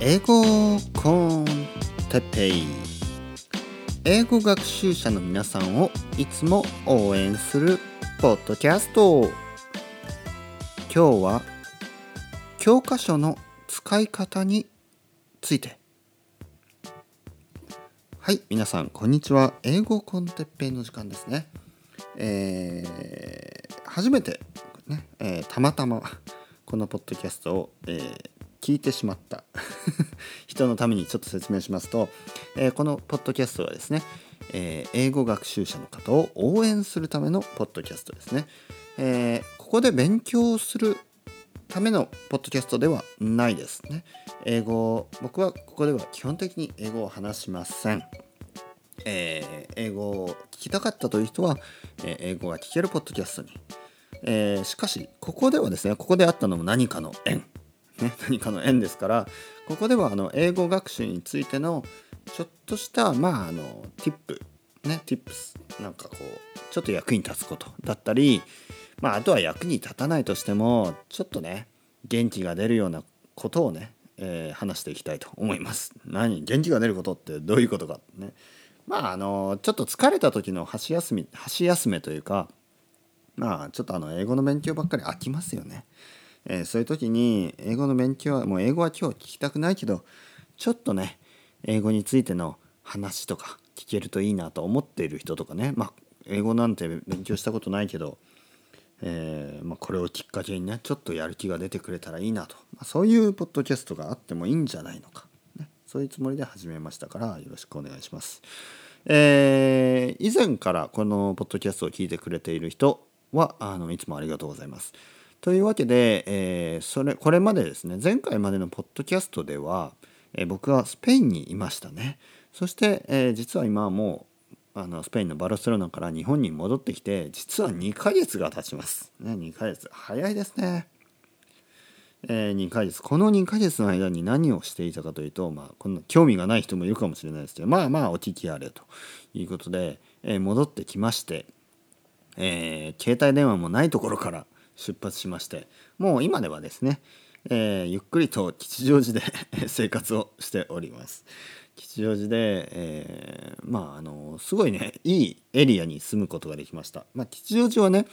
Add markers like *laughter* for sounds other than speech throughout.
英語コンテッペイ。英語学習者の皆さんをいつも応援するポッドキャスト。今日は教科書の使い方について。はい皆さんこんにちは。英語コンテッペイの時間ですね。えー、初めてね、えー、たまたまこのポッドキャストを、えー、聞いてしまった。*laughs* 人のためにちょっと説明しますと、えー、このポッドキャストはですね、えー、英語学習者の方を応援するためのポッドキャストですね、えー、ここで勉強するためのポッドキャストではないですね。英語僕はここでは基本的に英語を話しません。えー、英語を聞きたかったという人は、えー、英語が聞けるポッドキャストに、えー、しかしここではですねここであったのも何かの縁。ね、*laughs* 何かの縁ですからここではあの英語学習についてのちょっとしたまああのティップねティップスなんかこうちょっと役に立つことだったりまああとは役に立たないとしてもちょっとね元気が出るようなことをね、えー、話していきたいと思います。何？元気が出ることってどういうことか？ね。まああのちょっと疲れた時の箸休み箸休めというかまあちょっとあの英語の勉強ばっかり飽きますよね。えー、そういう時に英語の勉強はもう英語は今日聞きたくないけどちょっとね英語についての話とか聞けるといいなと思っている人とかねまあ英語なんて勉強したことないけど、えー、まあ、これをきっかけにねちょっとやる気が出てくれたらいいなと、まあ、そういうポッドキャストがあってもいいんじゃないのか、ね、そういうつもりで始めましたからよろしくお願いします。えー、以前からこのポッドキャストを聞いてくれている人はあのいつもありがとうございます。というわけで、えー、それこれまでですね前回までのポッドキャストでは、えー、僕はスペインにいましたね。そして、えー、実は今はもうあのスペインのバルセロナから日本に戻ってきて実は2ヶ月が経ちます、ね、2ヶ月。早いですね。え、2ヶ月。この2ヶ月の間に何をしていたかというと、まあ、こんな興味がない人もいるかもしれないですけどまあまあお聞きあれということで、え、戻ってきまして、え、携帯電話もないところから出発しましてもう今ではですね、えー、ゆっくりと吉祥寺で *laughs* 生活をしております。吉祥寺で、えー、まああのすごいねいいエリアに住むことができました。まあ、吉祥寺はね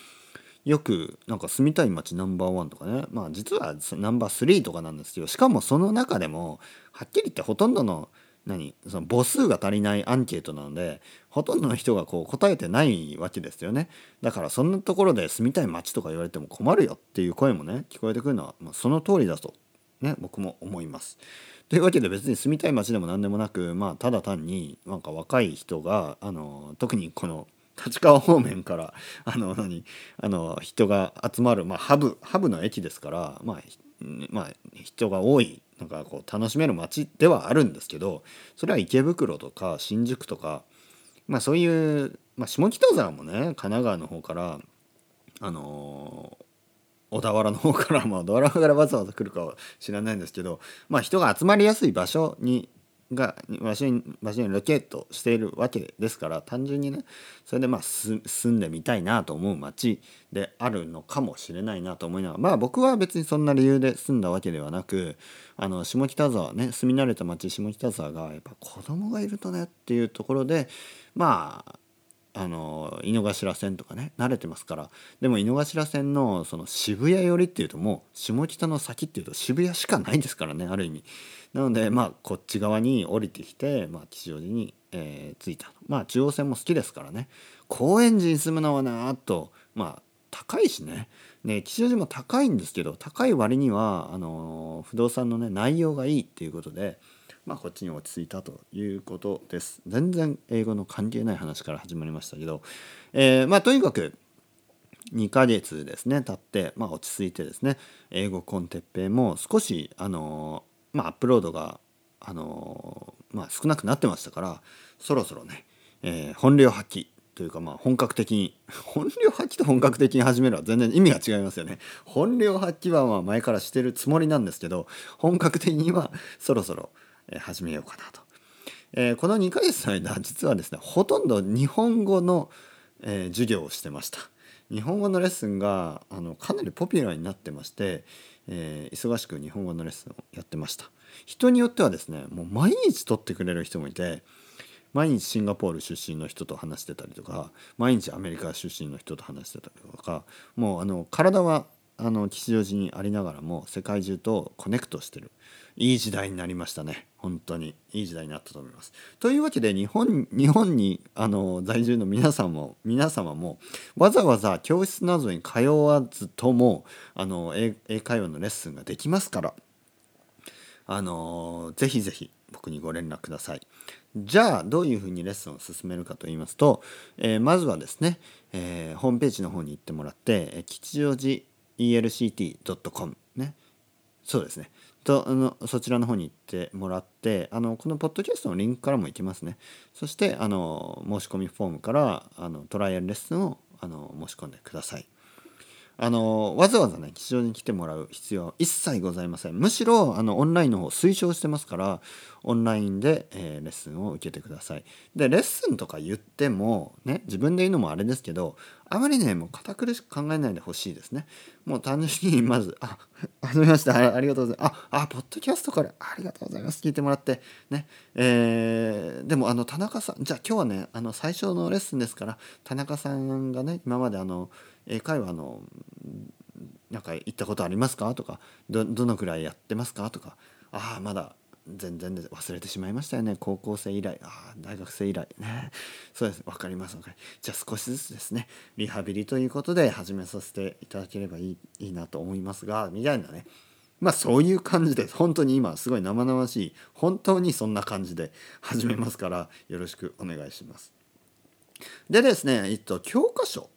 よくなんか住みたい街ナンバーワンとかねまあ実はナンバー3とかなんですけどしかもその中でもはっきり言ってほとんどの何？その母数が足りないアンケートなのでほとんどの人がこう答えてないわけですよね。だからそんなところで住みたい街とか言われても困るよっていう声もね聞こえてくるのは、まあ、その通りだと、ね、僕も思います。というわけで別に住みたい街でも何でもなく、まあ、ただ単になんか若い人があの特にこの立川方面からあの何？あの人が集まる、まあ、ハブハブの駅ですから、まあまあ、人が多いなんかこう楽しめる街ではあるんですけどそれは池袋とか新宿とか、まあ、そういう、まあ、下北沢もね神奈川の方からあのー、小田原の方からまあ小田原からわざわざ来るかは知らないんですけど、まあ、人が集まりやすい場所にがわしにわしにロケットしているわけですから単純にねそれでまあ住んでみたいなと思う街であるのかもしれないなと思いながらまあ僕は別にそんな理由で住んだわけではなくあの下北沢ね住み慣れた町下北沢がやっぱ子供がいるとねっていうところでまああの井の頭線とかね慣れてますから。でも井の頭線のその渋谷寄りっていうともう下北の先っていうと渋谷しかないですからねある意味。なのでまあこっち側に降りてきて、まあ、吉祥寺に、えー、着いたまあ中央線も好きですからね。高円寺に住むのはなあとまあ高いしね。ね吉祥寺も高いんですけど高い割にはあの不動産のね内容がいいっていうことでまあこっちに落ち着いたということです全然英語の関係ない話から始まりましたけど、えー、まあとにかく2ヶ月ですね経って、まあ、落ち着いてですね英語コンテッペイも少しあのまあ、アップロードが、あのー、まあ、少なくなってましたからそろそろね、えー、本領発揮というかまあ本格的に *laughs* 本領発揮と本格的に始めるは全然意味が違いますよね。本領発揮はまあ前からしてるつもりなんですけど本格的にはそろそろ始めようかなと。え、この2ヶ月の間実はですねほとんど日本語の、え、授業をしてました。日本語のレッスンがあのかなりポピュラーになってまして、えー忙しく日本語のレッスンをやってました人によってはですねもう毎日取ってくれる人もいて毎日シンガポール出身の人と話してたりとか毎日アメリカ出身の人と話してたりとかもうあの体はあの吉祥寺にありながらも世界中と connect してるいい時代になりましたね本当にいい時代になったと思います。というわけで日本日本にあの在住の皆さんも皆様もわざわざ教室などに通わずともあの英英会話のレッスンができますからあのぜひぜひ僕にご連絡ください。じゃあどういうふうにレッスンを進めるかと言いますと、えーまずはですね、えーホームページの方に行ってもらって吉祥寺 ELCT.com ねそうですねとあのそちらの方に行ってもらってあのこのポッドキャストのリンクからも行きますね。そしてあの申し込みフォームからあのトライアルレッスンをあの申し込んでください。あのわざわざね吉祥寺に来てもらう必要は一切ございません。むしろあのオンラインの方推奨してますからオンラインで、えーレッスンを受けてください。でレッスンとか言ってもね自分で言うのもあれですけどあまりねもう堅苦しく考えないでほしいですね。もう単純に *laughs* まず「あはじめましてあありがとうございます」ああポッドキャストからありがとうございます」聞いてもらってね。えーでもあの田中さんじゃあ今日はねあの最初のレッスンですから田中さんがね今まであの英会話のなんか行ったことありますか？とかどどのくらいやってますか？とかああまだ全然忘れてしまいましたよね。高校生以来ああ大学生以来ね。そうです。分かります。分かりじゃあ少しずつですね。リハビリということで始めさせていただければいいいいなと思いますがみたいなね。まあそういう感じで本当に今すごい生々しい本当にそんな感じで始めますからよろしくお願いします。でですね、えっと、教科書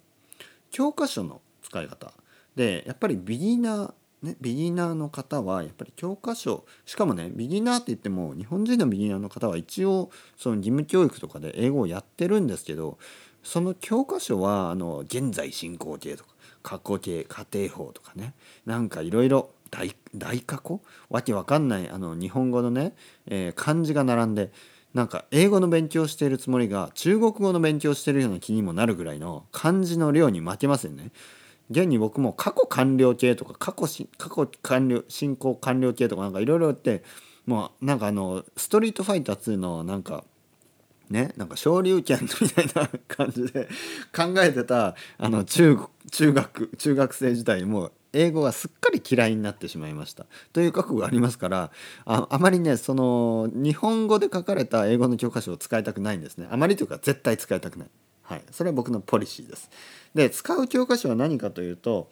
教科書の使い方。でやっぱりビギナーねビギナーの方はやっぱり教科書しかもねビギナーって言っても日本人のビギナーの方は一応その義務教育とかで英語をやってるんですけどその教科書はあの現在進行形とか過去形家庭法とかねなんかいろいろ大過去？わけわかんないあの日本語のね、えー漢字が並んでなんか英語の勉強しているつもりが中国語の勉強してるような気にもなるぐらいの漢字の量に負けますよね。現に僕も過去完了形とか過去し過去完了進行完了形とかなんかいろいろあってもうなんかあのストリートファイター2のなんかねなんか昇竜拳みたいな感じで考えてたあの中中学中学生時代も英語がすっかり嫌いになってしまいましたという過去がありますからああまりねその日本語で書かれた英語の教科書を使いたくないんですねあまりというか絶対使いたくない。はい、それは僕のポリシーです。で使う教科書は何かというと,、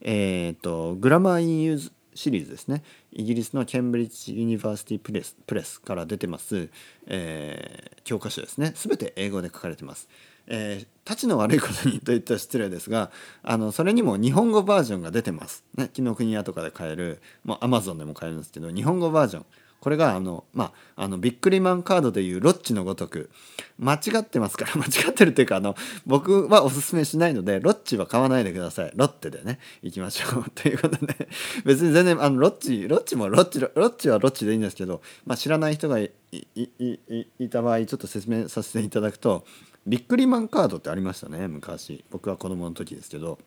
えー、と Grammar in Use シリーズですねイギリスの Cambridge University Press Press から出てます、えー教科書ですね全て英語で書かれてます。えー、立ちの悪いことにと言ったら失礼ですがあのそれにも日本語バージョンが出てます。ね、紀ノ国屋とかで買えるもう Amazon でも買えるんですけど日本語バージョンこれがあのまああのビックリマンカードでいうロッチのごとく間違ってますから *laughs* 間違ってるっていうかあの僕はおすすめしないのでロッチは買わないでください。ロッテでね行きましょう。*laughs* ということで別に全然あのロッチロッチもロッチロッチはロッチでいいんですけど、まあ、知らない人がいいいいいた場合ちょっと説明させていただくとビックリマンカードってありましたね昔。僕は子供の時ですけど。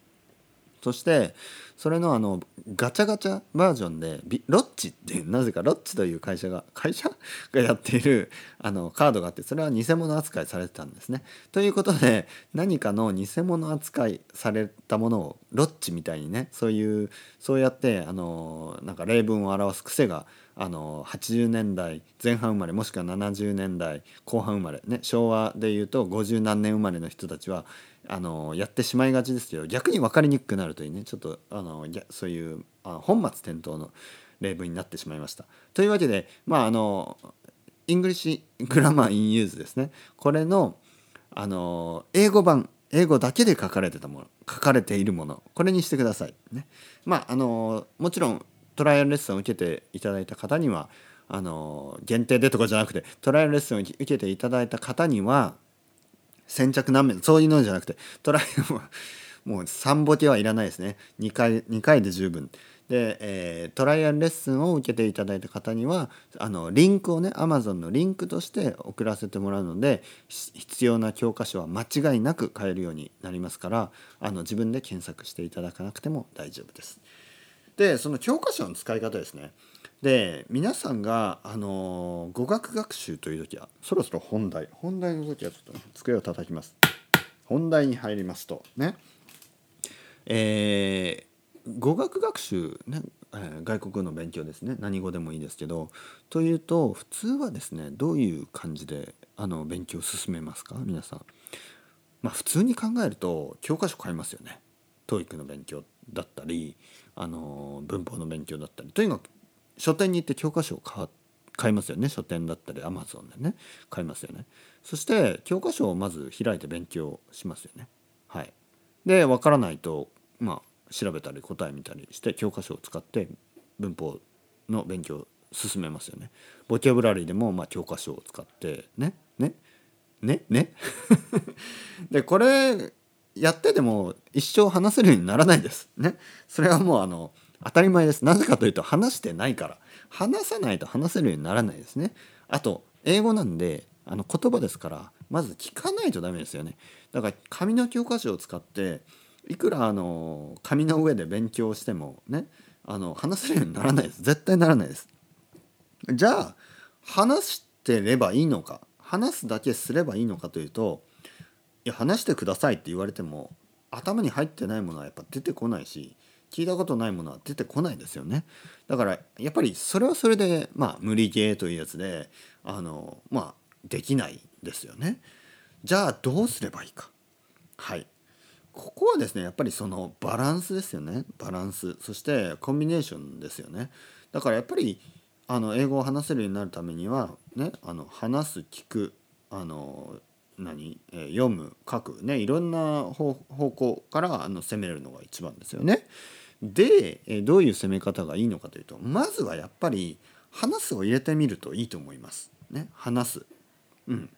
そしてそれのあのガチャガチャバージョンでロッチっていうなぜかロッチという会社が会社？がやっているあのカードがあってそれは偽物扱いされてたんですね。ということで何かの偽物扱いされたものをロッチみたいにねそういうそうやってあのなんか例文を表す癖があの80年代前半生まれもしくは70年代後半生まれね昭和でいうと50何年生まれの人たちはあのやってしまいがちですけど逆に分かりにくくなるというね。ちょっとあのそういうあ本末転倒の例文になってしまいました。というわけでまああの English Grammar in Use ですね。これのあの英語版英語だけで書かれてたもの書かれているもの。これにしてください。ね、まああのもちろんトライアルレッスンを受けていただいた方にはあの限定でとかじゃなくてトライアルレッスンを受けていただいた方には先着何名そういうのじゃなくてトライアルももう3ボケはいらないですね2回2回で十分で、えー、トライアルレッスンを受けていただいた方にはあのリンクをね Amazon のリンクとして送らせてもらうので必要な教科書は間違いなく買えるようになりますからあの自分で検索していただかなくても大丈夫です。でその教科書の使い方ですね。で皆さんが、あの語学学習という時はそろそろ本題本題の時はちょっと、ね、机を叩きます。本題に入りますとねえー、語学学習ね、外国の勉強ですね何語でもいいですけどというと普通はですねどういう感じであの勉強を進めますか？皆さん。まあ普通に考えると教科書買いますよね。TOEIC の勉強だったりあの文法の勉強だったりとにかく書店に行って教科書を買買いますよね。書店だったりアマゾンでね。買いますよね。そして教科書をまず開いて勉強しますよね。はい。で分からないとまあ調べたり答え見たりして教科書を使って文法の勉強を進めますよね。ボキャブラリーでもまあ教科書を使ってねねねね。*laughs* でこれやってても一生話せるようにならないです。ね。それはもうあの当たり前です。なぜかというと話してないから。話さないと話せるようにならないですね。あと英語なんであの言葉ですからまず聞かないとダメですよね。だから紙の教科書を使っていくらあの紙の上で勉強してもねあの話せるようにならないです。絶対ならないです。じゃあ話してればいいのか話すだけすればいいのかというといや話してくださいって言われても頭に入ってないものはやっぱ出てこないし聞いたことないものは出てこないですよね。だからやっぱりそれはそれでまあ無理ゲーというやつであのまあできないですよね。じゃあどうすればいいか。はい。ここはですねやっぱりそのバランスですよね。バランス。そしてコンビネーションですよね。だからやっぱりあの英語を話せるようになるためにはねあの話す聞くあの何、え、読む書くねいろんな方向からあの攻めるのが一番ですよね。で、え、どういう攻め方がいいのかというとまずはやっぱり話すを入れてみるといいと思います。ね、話す。うん。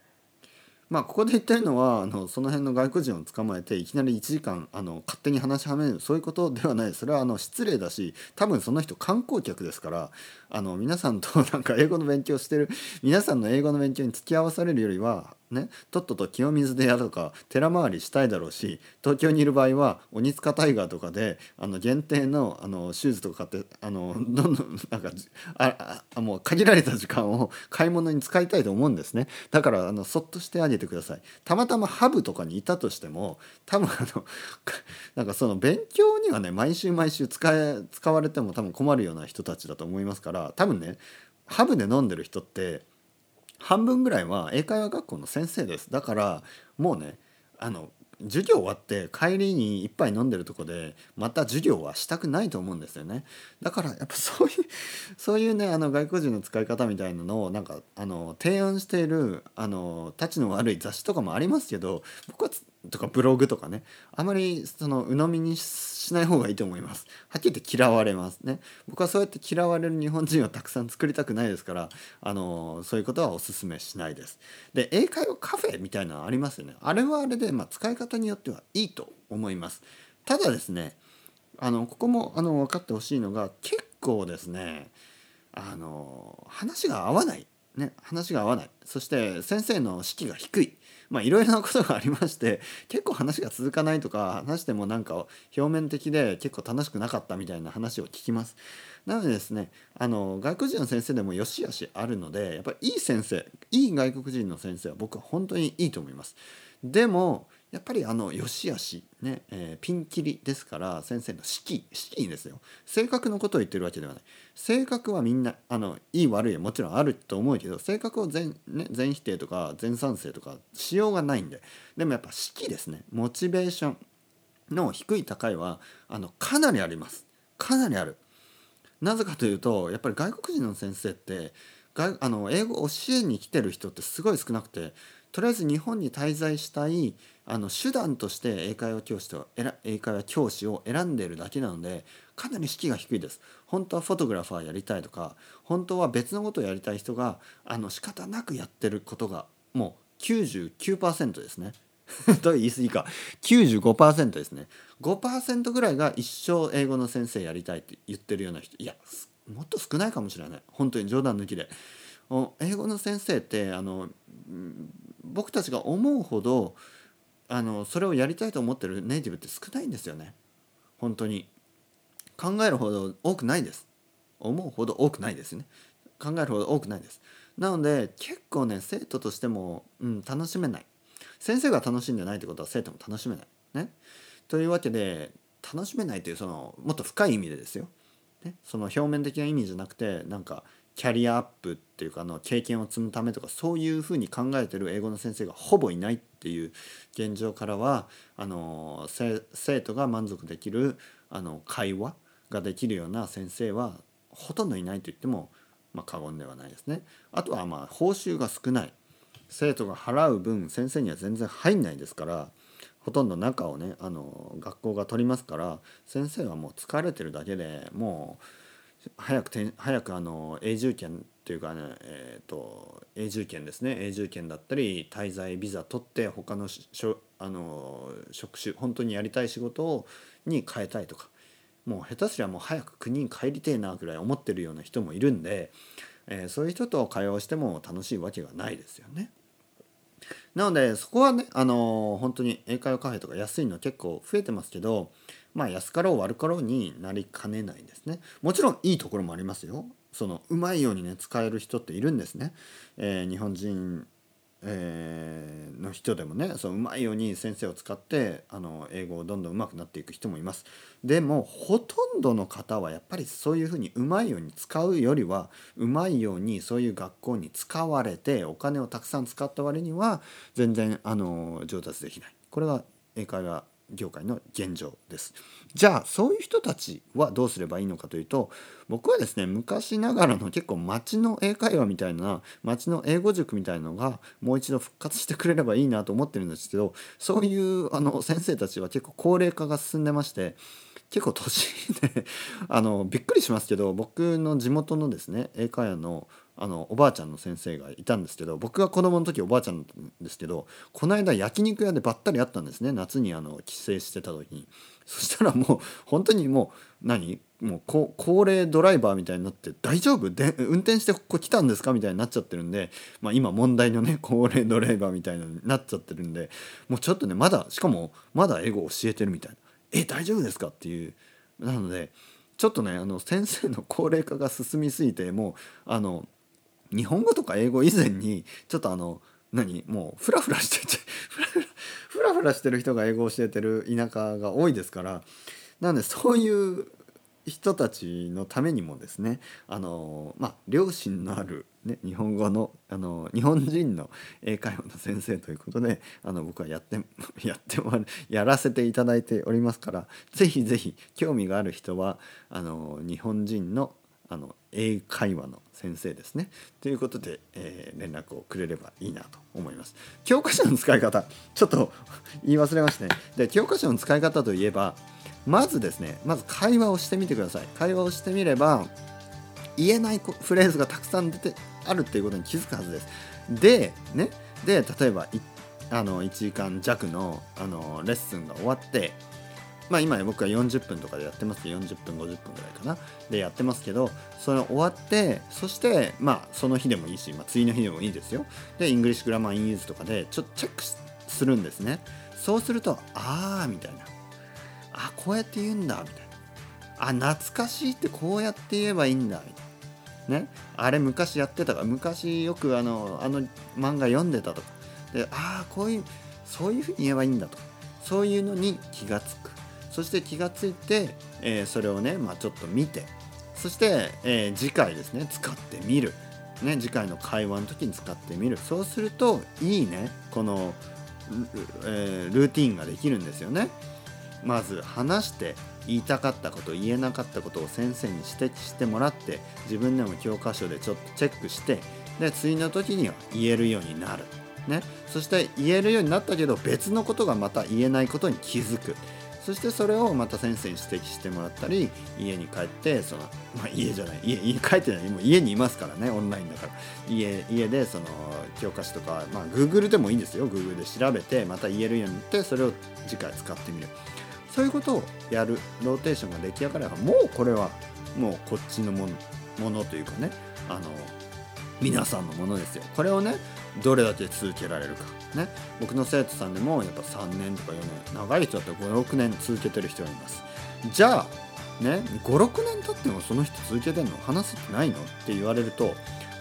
まあここで言ってるのはあのその辺の外国人を捕まえていきなり1時間あの勝手に話しはめるそういうことではないそれはあの失礼だし多分その人観光客ですからあの皆さんとなんか英語の勉強してる皆さんの英語の勉強に付き合わされるよりはね、とっとと清水寺とか寺回りしたいだろうし東京にいる場合は鬼塚タイガーとかであの限定のあのシューズとか買ってあのどんどんなんかああもう限られた時間を買い物に使いたいと思うんですね。だからあのそっとしてあげてください。たまたまハブとかにいたとしても多分あの *laughs* なんかその勉強にはね毎週毎週使え使われても多分困るような人たちだと思いますから多分ねハブで飲んでる人って半分ぐらいは英会話学校の先生です。だからもうねあの授業終わって帰りに一杯飲んでるとこでまた授業はしたくないと思うんですよね。だからやっぱそういうそういうねあの外国人の使い方みたいなのをなんかあの提案しているあのたちの悪い雑誌とかもありますけど僕はとかブログとかね。あまりその鵜呑みにしない方がいいと思います。はっきり言って嫌われますね。僕はそうやって嫌われる日本人をたくさん作りたくないですからあのそういうことはお勧めしないです。で英会話カフェみたいなのありますよね。あれはあれで、まあ、使い方によってはいいと思います。ただですねあのここもあの分かってほしいのが結構ですねあの話が合わない。ね話が合わないそして先生の士気が低いまあいろいろなことがありまして結構話が続かないとか話してもなんか表面的で結構楽しくなかったみたいな話を聞きます。なのでですねあの外国人の先生でもよしよしあるのでやっぱりいい先生いい外国人の先生は僕は本当にいいと思います。でもやっぱりあの良し悪しね、えー、ピンキリですから先生の指揮指揮ですよ。性格のことを言ってるわけではない。性格はみんなあのいい悪いはもちろんあると思うけど性格を全,、ね、全否定とか全賛成とかしようがないんで。でもやっぱ指揮ですね。モチベーションの低い高いはあのかなりあります。かなりある。なぜかというとやっぱり外国人の先生ってあの英語を教えに来てる人ってすごい少なくてとりあえず日本に滞在したいあの手段として英会話教師と英会話教師を選んでいるだけなのでかなり士気が低いです。本当はフォトグラファーやりたいとか本当は別のことをやりたい人があの仕方なくやってることがもう99%ですね。*laughs* と言い過ぎか95%ですね5%ぐらいが一生英語の先生やりたいって言ってるような人いやもっと少ないかもしれない本当に冗談抜きで英語の先生ってあの僕たちが思うほどあのそれをやりたいと思ってるネイティブって少ないんですよね。本当に。考えるほど多くないです。思うほど多くないですね。考えるほど多くないです。なので結構ね生徒としても、うん、楽しめない。先生が楽しんでないってことは生徒も楽しめない。ね。というわけで楽しめないというそのもっと深い意味でですよ、ね、その表面的な意味じゃなくてなんかキャリアアップっていうかの経験を積むためとかそういうふうに考えてる英語の先生がほぼいないっていう現状からはあの生徒が満足できるあの会話ができるような先生はほとんどいないと言っても、まあ、過言ではないですね。あとはまあ報酬が少ない生徒が払う分先生には全然入んないですからほとんど中をねあの学校が取りますから先生はもう疲れてるだけでもう早くて早くあの永住権っていうかねえっ、ー、と永住権ですね永住権だったり滞在ビザ取って他のしょあの職種本当にやりたい仕事をに変えたいとかもう下手すりゃもう早く国に帰りてえなぐらい思ってるような人もいるんで、えー、そういう人と会話をしても楽しいわけがないですよね。なのでそこはねあのー、本当に英会話カフェとか安いの結構増えてますけどまあ安かろう悪かろうになりかねないですね。もちろんいいところもありますよ。そのうまいようにね使える人っているんですね。えー、日本人えー、の人でもねそううまいように先生を使ってあの英語をどんどん上手くなっていく人もいます。でもほとんどの方はやっぱりそういうふうにうまいように使うよりはうまいようにそういう学校に使われてお金をたくさん使った割には全然あの上達できない。これは英会話業界の現状です。じゃあそういう人たちはどうすればいいのかというと僕はですね昔ながらの結構街の英会話みたいな街の英語塾みたいのがもう一度復活してくれればいいなと思ってるんですけどそういうあの先生たちは結構高齢化が進んでまして結構年であのびっくりしますけど僕の地元のですね英会話のあのおばあちゃんの先生がいたんですけど僕が子供の時おばあちゃんなんですけどこの間焼肉屋でばったり会ったんですね。夏にあの帰省してた時に。そしたらもう本当にもう何？もう高齢ドライバーみたいになって大丈夫？で運転してここ来たんですか？みたいになっちゃってるんで、まあ、今問題のね *laughs* 高齢ドライバーみたいになっちゃってるんでもうちょっとねまだしかもまだ英語教えてるみたいな「え大丈夫ですか?」っていう。なのでちょっとねあの先生の高齢化が進みすぎてもうあの日本語とか英語以前にちょっとあの何もうフラフラしてて *laughs* フラフラしてる人が英語を教えてる田舎が多いですからなのでそういう人たちのためにもですねあのまあ両親のある、ね、日本語のあの日本人の英会話の先生ということであの僕はやって *laughs* やってもやらせていただいておりますから是非是非興味がある人はあの日本人のあの英会話の先生ですね。ということで、えー、連絡をくれればいいなと思います。教科書の使い方ちょっと *laughs* 言い忘れましたね。で教科書の使い方といえばまずですねまず会話をしてみてください。会話をしてみれば言えないフレーズがたくさん出てあるっていうことに気づくはずです。でねで例えばあの1時間弱のあのレッスンが終わってまあ今僕は40分とかでやってます40分50分ぐらいかな。でやってますけどそれ終わってそしてまあその日でもいいし、まあ、次の日でもいいですよ。で English Grammar in Use とかでちょっとチェックするんですね。そうするとああみたいな。あこうやって言うんだみたいな。あ懐かしいってこうやって言えばいいんだみたいな。ね。あれ昔やってたか昔よくあのあの漫画読んでたとか。でああこういうそういうふうに言えばいいんだと。そういうのに気が付く。そして気がついて、えー、それをね、まあ、ちょっと見てそして、えー、次回ですね使ってみる、ね、次回の会話の時に使ってみる。そうするといいねこの、えー、ルーティンができるんですよね。まず話して言いたかったこと言えなかったことを先生に指摘してもらって自分でも教科書でちょっとチェックしてで次の時には言えるようになる、ね、そして言えるようになったけど別のことがまた言えないことに気づく。そしてそれをまた先生に指摘してもらったり家に帰ってその、まあ、家じゃない家家帰ってないもう家にいますからねオンラインだから。家家でその教科書とか、まあ、Google でもいいんですよ。Google で調べてまた言えるようになってそれを次回使ってみる。そういうことをやるローテーションが出来上がればもうこれはもうこっちのものものというかねあの皆さんのものですよ。これをねどれだけ続けられるか。ね。僕の生徒さんでもやっぱ3年とか4年長い人だったら56年続けてる人がいます。じゃあね56年経ってもその人続けてんの？話せてないの？って言われると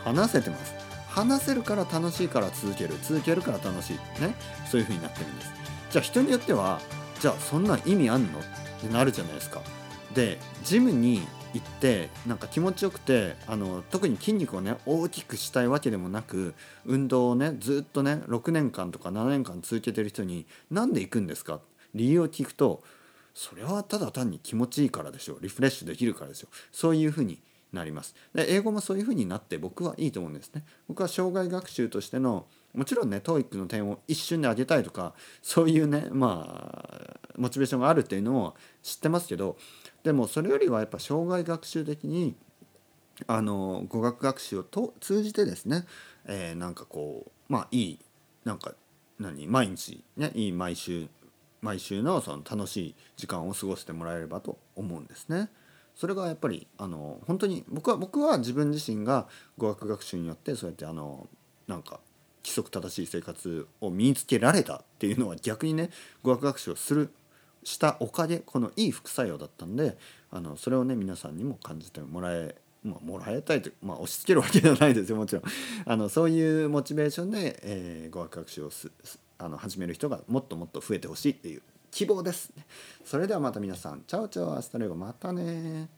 話せてます。話せるから楽しいから続ける。続けるから楽しい。ね。そういう風になってるんです。じゃあ人によってはじゃあそんな意味あんの？ってなるじゃないですか。でジムに行ってなんか気持ちよくてあの特に筋肉をね大きくしたいわけでもなく運動をねずっとね6年間とか7年間続けてる人に何で行くんですか？理由を聞くとそれはただ単に気持ちいいからでしょう。リフレッシュできるからですよ。そういうふうになります。で英語もそういうふうになって僕はいいと思うんですね。僕は障害学習としてのもちろんね TOEIC の点を一瞬で上げたいとかそういうねまあモチベーションがあるっていうのを知ってますけどでもそれよりはやっぱ障害学習的にあの語学学習をと通じてですね、えー、なんかこうまあいいなんか何毎日ねいい毎週毎週のその楽しい時間を過ごしてもらえればと思うんですね。それがやっぱりあの本当に僕は僕は自分自身が語学学習によってそうやってあのなんか規則正しい生活を身につけられたっていうのは逆にね語学学習をするしたおかげこのいい副作用だったんであのそれをね皆さんにも感じてもらえまあ、もらいたいとまあ、押し付けるわけではないですよもちろん。あのそういうモチベーションで、えー、語学学習をすあの始める人がもっともっと増えてほしいっていう希望です、それではまた皆さんチャオチャオアスタレゴまたね